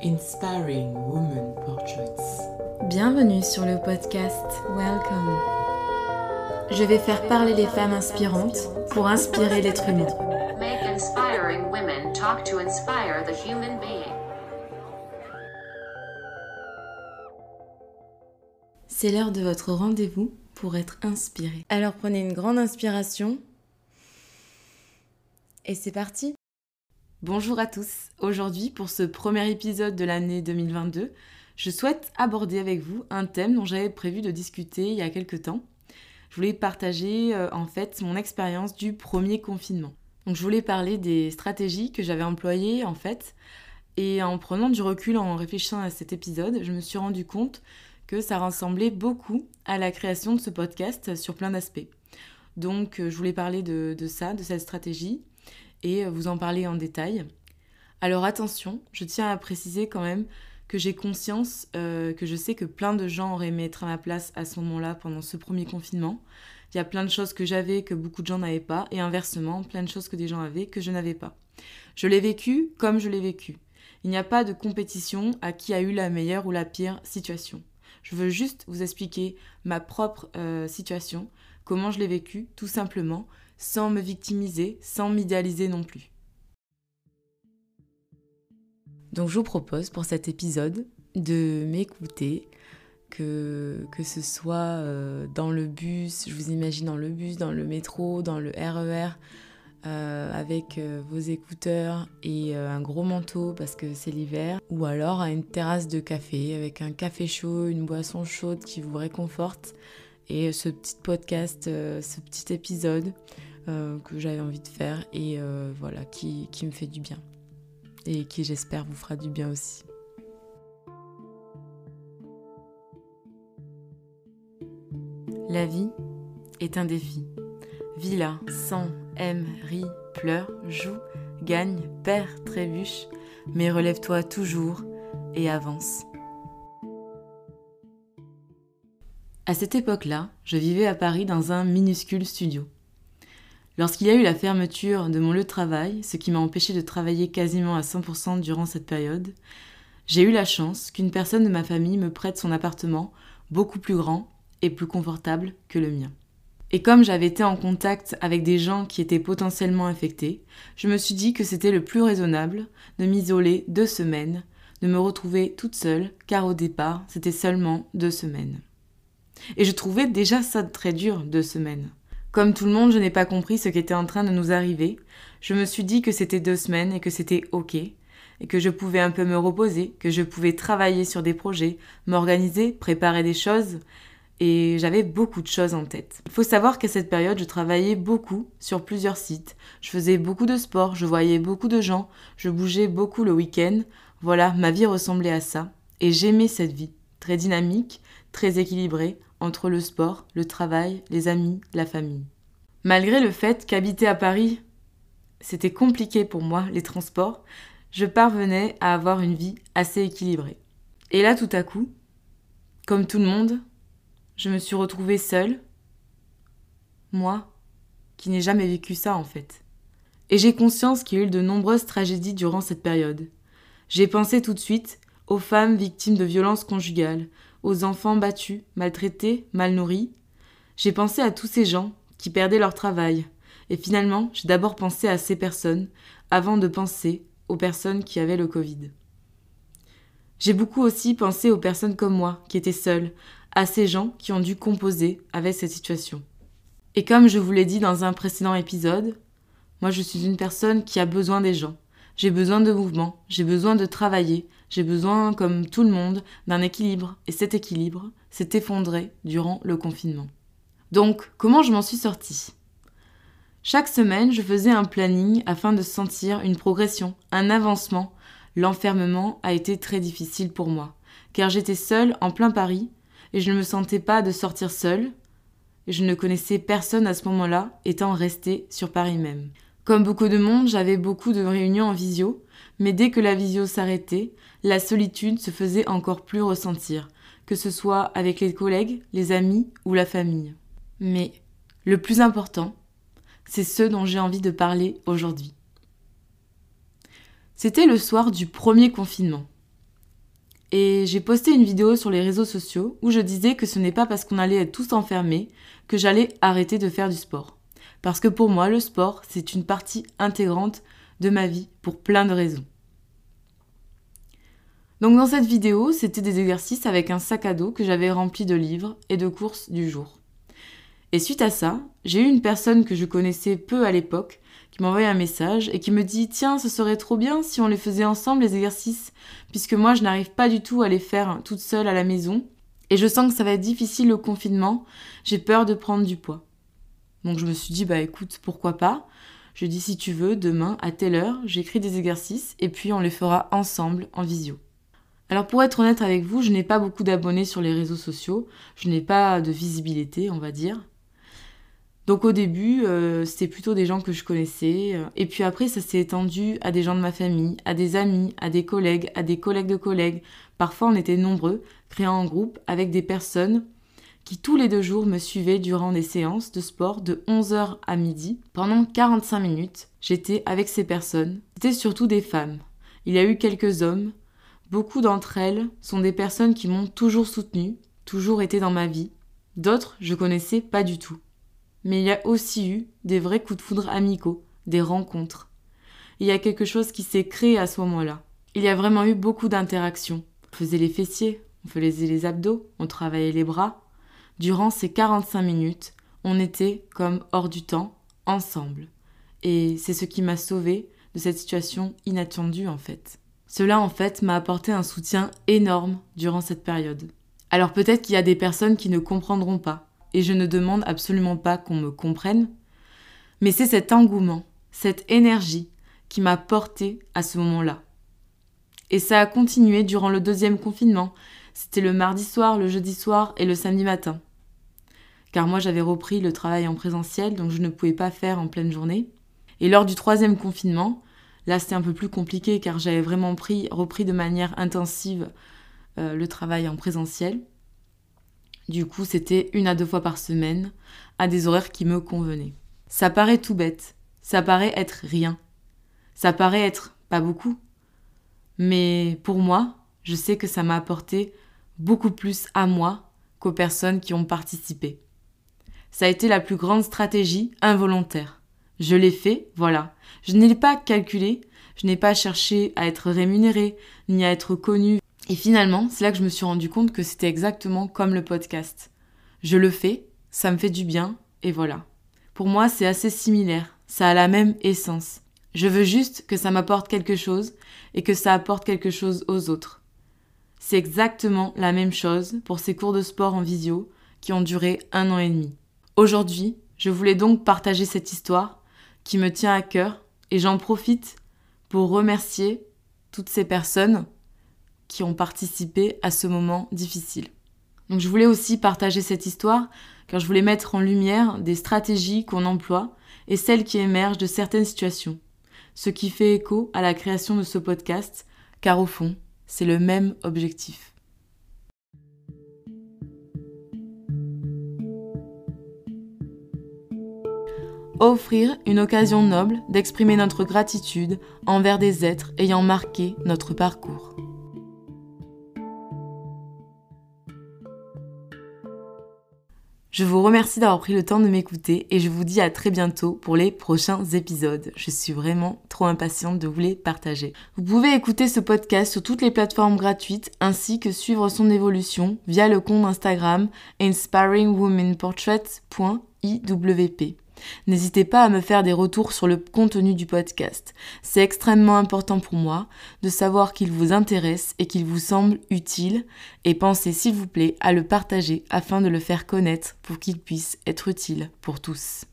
Inspiring Women Portraits. Bienvenue sur le podcast Welcome. Je vais faire parler les femmes inspirantes pour inspirer l'être humain. Make inspiring women talk to inspire the human being. C'est l'heure de votre rendez-vous pour être inspiré. Alors prenez une grande inspiration. Et c'est parti Bonjour à tous. Aujourd'hui, pour ce premier épisode de l'année 2022, je souhaite aborder avec vous un thème dont j'avais prévu de discuter il y a quelques temps. Je voulais partager euh, en fait mon expérience du premier confinement. Donc je voulais parler des stratégies que j'avais employées en fait et en prenant du recul en réfléchissant à cet épisode, je me suis rendu compte que ça ressemblait beaucoup à la création de ce podcast sur plein d'aspects. Donc euh, je voulais parler de, de ça, de cette stratégie, et vous en parler en détail. Alors attention, je tiens à préciser quand même que j'ai conscience euh, que je sais que plein de gens auraient aimé être à ma place à ce moment-là pendant ce premier confinement. Il y a plein de choses que j'avais que beaucoup de gens n'avaient pas et inversement, plein de choses que des gens avaient que je n'avais pas. Je l'ai vécu comme je l'ai vécu. Il n'y a pas de compétition à qui a eu la meilleure ou la pire situation. Je veux juste vous expliquer ma propre euh, situation, comment je l'ai vécu, tout simplement, sans me victimiser, sans m'idéaliser non plus. Donc je vous propose pour cet épisode de m'écouter, que, ce soit euh, dans le bus, je vous imagine dans le bus, dans le métro, dans le RER, e euh, avec euh, vos écouteurs et un gros manteau parce que c'est l'hiver, ou alors à une terrasse de café avec un café chaud, une boisson chaude qui vous réconforte, et ce petit podcast, ce petit épisode que j'avais envie de faire et euh, voilà, qui, qui me fait du bien. Et qui j'espère vous fera du bien aussi. La vie est un défi. Villa, sang, aime, rit, pleure, joue, gagne, perd, trébuche, mais relève-toi toujours et avance. À cette époque-là, je vivais à Paris dans un minuscule studio. Lorsqu'il y a eu la fermeture de mon lieu de travail, ce qui m'a empêché de travailler quasiment à 100% durant cette période, j'ai eu la chance qu'une personne de ma famille me prête son appartement beaucoup plus grand et plus confortable que le mien. Et comme j'avais été en contact avec des gens qui étaient potentiellement infectés, je me suis dit que c'était le plus raisonnable de m'isoler deux semaines, de me retrouver toute seule, car au départ, c'était seulement deux semaines. Et je trouvais déjà ça très dur, deux semaines. Comme tout le monde, je n'ai pas compris ce qui était en train de nous arriver. Je me suis dit que c'était deux semaines et que c'était ok, et que je pouvais un peu me reposer, que je pouvais travailler sur des projets, m'organiser, préparer des choses, et j'avais beaucoup de choses en tête. Il faut savoir qu'à cette période, je travaillais beaucoup sur plusieurs sites. Je faisais beaucoup de sport, je voyais beaucoup de gens, je bougeais beaucoup le week-end. Voilà, ma vie ressemblait à ça. Et j'aimais cette vie, très dynamique, très équilibrée, entre le sport, le travail, les amis, la famille. Malgré le fait qu'habiter à Paris, c'était compliqué pour moi, les transports, je parvenais à avoir une vie assez équilibrée. Et là, tout à coup, comme tout le monde, je me suis retrouvée seule, moi, qui n'ai jamais vécu ça en fait. Et j'ai conscience qu'il y a eu de nombreuses tragédies durant cette période. J'ai pensé tout de suite aux femmes victimes de violences conjugales, aux enfants battus, maltraités, mal nourris. J'ai pensé à tous ces gens qui perdaient leur travail. Et finalement, j'ai d'abord pensé à ces personnes avant de penser aux personnes qui avaient le Covid. J'ai beaucoup aussi pensé aux personnes comme moi, qui étaient seules, à ces gens qui ont dû composer avec cette situation. Et comme je vous l'ai dit dans un précédent épisode, moi je suis une personne qui a besoin des gens. J'ai besoin de mouvement, j'ai besoin de travailler, j'ai besoin, comme tout le monde, d'un équilibre, et cet équilibre s'est effondré durant le confinement. Donc, comment je m'en suis sortie? Chaque semaine, je faisais un planning afin de sentir une progression, un avancement. L'enfermement a été très difficile pour moi, car j'étais seule en plein Paris, et je ne me sentais pas de sortir seule, je ne connaissais personne à ce moment-là, étant restée sur Paris même. Comme beaucoup de monde, j'avais beaucoup de réunions en visio, mais dès que la visio s'arrêtait, la solitude se faisait encore plus ressentir, que ce soit avec les collègues, les amis ou la famille. Mais le plus important, c'est ce dont j'ai envie de parler aujourd'hui. C'était le soir du premier confinement. Et j'ai posté une vidéo sur les réseaux sociaux où je disais que ce n'est pas parce qu'on allait être tous enfermés que j'allais arrêter de faire du sport. Parce que pour moi, le sport, c'est une partie intégrante de ma vie pour plein de raisons. Donc dans cette vidéo, c'était des exercices avec un sac à dos que j'avais rempli de livres et de courses du jour. Et suite à ça, j'ai eu une personne que je connaissais peu à l'époque qui m'a envoyé un message et qui me dit Tiens, ce serait trop bien si on les faisait ensemble les exercices, puisque moi je n'arrive pas du tout à les faire toute seule à la maison. Et je sens que ça va être difficile au confinement, j'ai peur de prendre du poids. Donc je me suis dit Bah écoute, pourquoi pas? Je dis Si tu veux, demain à telle heure, j'écris des exercices et puis on les fera ensemble en visio. Alors pour être honnête avec vous, je n'ai pas beaucoup d'abonnés sur les réseaux sociaux, je n'ai pas de visibilité, on va dire. Donc au début, euh, c'était plutôt des gens que je connaissais. Et puis après, ça s'est étendu à des gens de ma famille, à des amis, à des collègues, à des collègues de collègues. Parfois, on était nombreux, créant un groupe avec des personnes qui tous les deux jours me suivaient durant des séances de sport de 11h à midi. Pendant 45 minutes, j'étais avec ces personnes. C'était surtout des femmes. Il y a eu quelques hommes. Beaucoup d'entre elles sont des personnes qui m'ont toujours soutenue, toujours été dans ma vie. D'autres, je connaissais pas du tout mais il y a aussi eu des vrais coups de foudre amicaux, des rencontres. Il y a quelque chose qui s'est créé à ce moment-là. Il y a vraiment eu beaucoup d'interactions. On faisait les fessiers, on faisait les abdos, on travaillait les bras. Durant ces 45 minutes, on était comme hors du temps, ensemble. Et c'est ce qui m'a sauvé de cette situation inattendue en fait. Cela en fait m'a apporté un soutien énorme durant cette période. Alors peut-être qu'il y a des personnes qui ne comprendront pas, et je ne demande absolument pas qu'on me comprenne, mais c'est cet engouement, cette énergie qui m'a porté à ce moment-là. Et ça a continué durant le deuxième confinement. C'était le mardi soir, le jeudi soir et le samedi matin. Car moi j'avais repris le travail en présentiel, donc je ne pouvais pas faire en pleine journée. Et lors du troisième confinement, là c'était un peu plus compliqué car j'avais vraiment pris, repris de manière intensive euh, le travail en présentiel. Du coup, c'était une à deux fois par semaine, à des horaires qui me convenaient. Ça paraît tout bête, ça paraît être rien, ça paraît être pas beaucoup. Mais pour moi, je sais que ça m'a apporté beaucoup plus à moi qu'aux personnes qui ont participé. Ça a été la plus grande stratégie involontaire. Je l'ai fait, voilà. Je ne l'ai pas calculé, je n'ai pas cherché à être rémunéré, ni à être connu et finalement, c'est là que je me suis rendu compte que c'était exactement comme le podcast. Je le fais, ça me fait du bien, et voilà. Pour moi, c'est assez similaire, ça a la même essence. Je veux juste que ça m'apporte quelque chose et que ça apporte quelque chose aux autres. C'est exactement la même chose pour ces cours de sport en visio qui ont duré un an et demi. Aujourd'hui, je voulais donc partager cette histoire qui me tient à cœur et j'en profite pour remercier toutes ces personnes qui ont participé à ce moment difficile. Donc je voulais aussi partager cette histoire car je voulais mettre en lumière des stratégies qu'on emploie et celles qui émergent de certaines situations. Ce qui fait écho à la création de ce podcast car au fond, c'est le même objectif. Offrir une occasion noble d'exprimer notre gratitude envers des êtres ayant marqué notre parcours. Je vous remercie d'avoir pris le temps de m'écouter et je vous dis à très bientôt pour les prochains épisodes. Je suis vraiment trop impatiente de vous les partager. Vous pouvez écouter ce podcast sur toutes les plateformes gratuites ainsi que suivre son évolution via le compte Instagram inspiringwomenportraits.iwp. N'hésitez pas à me faire des retours sur le contenu du podcast. C'est extrêmement important pour moi de savoir qu'il vous intéresse et qu'il vous semble utile et pensez s'il vous plaît à le partager afin de le faire connaître pour qu'il puisse être utile pour tous.